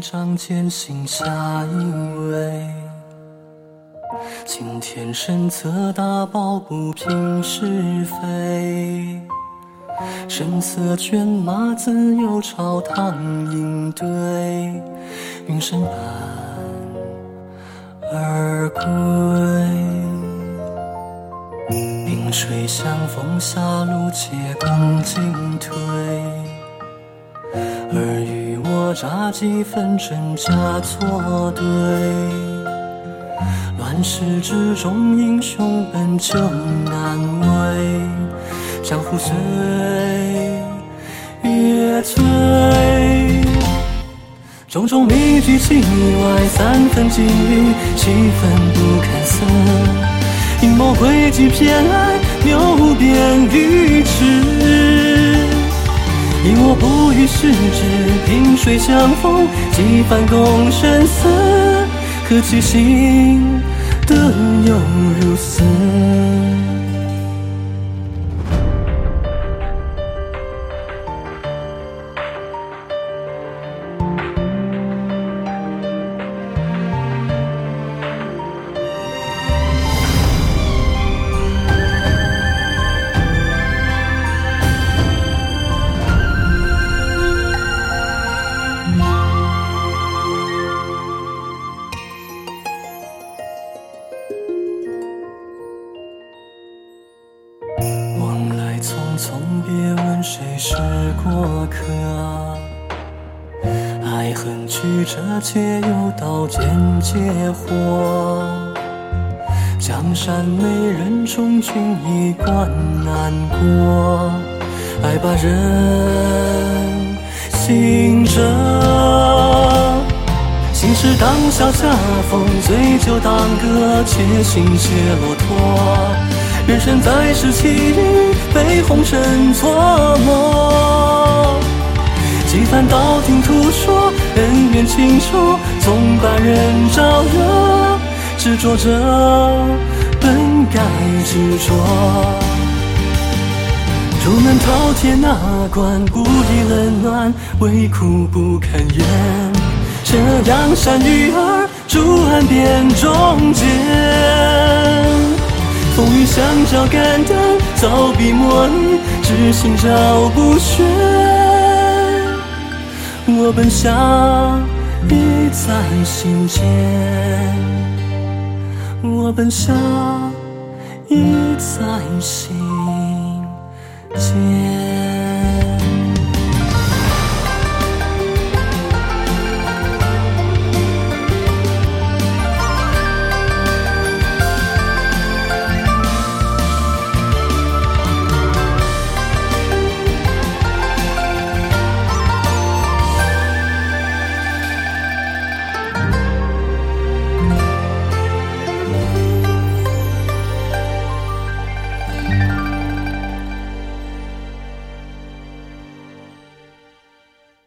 上艰辛下一位。今天身侧大抱不平是非，声色犬马自有朝堂应对，云深半而归。萍水相逢下路，且共进退。尔虞我诈几分真假错对，乱世之中英雄本就难为。江湖岁月催，种种谜局戏外，三分金缕，七分不堪色。阴谋诡计偏爱，谬辩愚痴。不与世事，萍水相逢，几番共生死，何其幸得有如斯。别问谁是过客。爱恨曲折，皆由刀剑结火。江山美人终君一关难过，爱把人心折。心事当笑恰逢，醉酒当歌，且行且落拓。人生在世，起于被红尘磋磨。几番道听途说，恩怨情仇，总把人招惹。执着者本该执着。出门饕餮那关，不以冷暖，唯苦不堪言。这阳山女儿，住岸边中间。风雨相交，肝胆早笔墨离，知心照不宣。我本相意在心间，我本相意在心间。